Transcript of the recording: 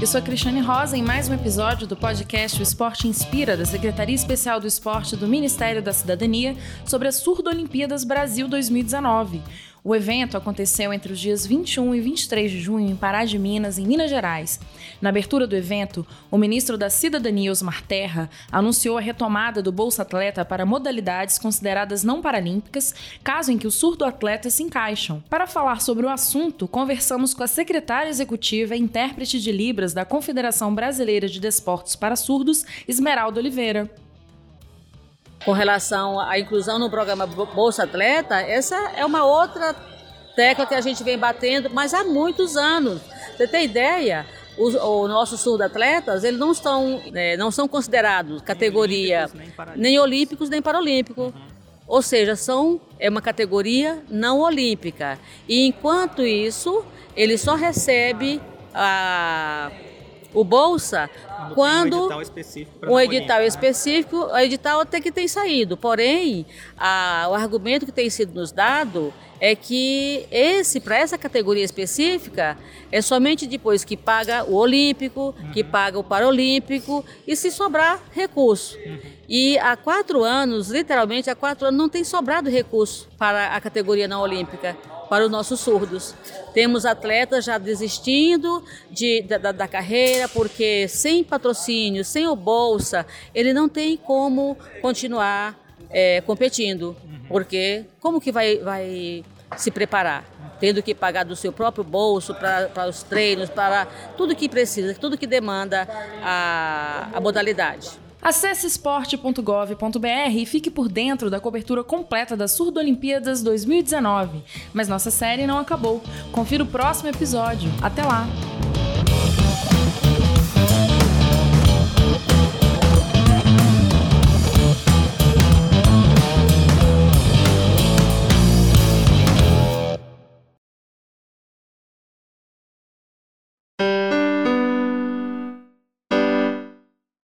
Eu sou a Cristiane Rosa em mais um episódio do podcast O Esporte Inspira, da Secretaria Especial do Esporte do Ministério da Cidadania, sobre as Surdo Olimpíadas Brasil 2019. O evento aconteceu entre os dias 21 e 23 de junho em Pará de Minas, em Minas Gerais. Na abertura do evento, o ministro da Cidadania, Osmar Terra, anunciou a retomada do Bolsa Atleta para modalidades consideradas não paralímpicas, caso em que os surdo-atletas se encaixam. Para falar sobre o assunto, conversamos com a secretária executiva e intérprete de Libras da Confederação Brasileira de Desportos para Surdos, Esmeralda Oliveira com relação à inclusão no programa Bolsa Atleta, essa é uma outra tecla que a gente vem batendo, mas há muitos anos. Você tem ideia? Os, os nossos surdo-atletas, eles não, estão, é, não são considerados categoria nem, olímpicos, nem, nem olímpicos nem paralímpicos. Uhum. Ou seja, são, é uma categoria não olímpica. E enquanto isso, ele só recebe a o bolsa quando, um edital específico, um edital, específico o edital até que tem saído. Porém, a, o argumento que tem sido nos dado é que esse para essa categoria específica é somente depois que paga o olímpico, uhum. que paga o paralímpico e se sobrar recurso. Uhum. E há quatro anos, literalmente há quatro anos, não tem sobrado recurso para a categoria não olímpica para os nossos surdos. Temos atletas já desistindo de, da, da, carreira porque sem patrocínio, sem o bolsa, ele não tem como continuar é, competindo. Porque como que vai, vai se preparar? Tendo que pagar do seu próprio bolso para os treinos, para tudo que precisa, tudo que demanda a, a modalidade. Acesse esporte.gov.br e fique por dentro da cobertura completa das Surdo Olimpíadas 2019. Mas nossa série não acabou. Confira o próximo episódio. Até lá!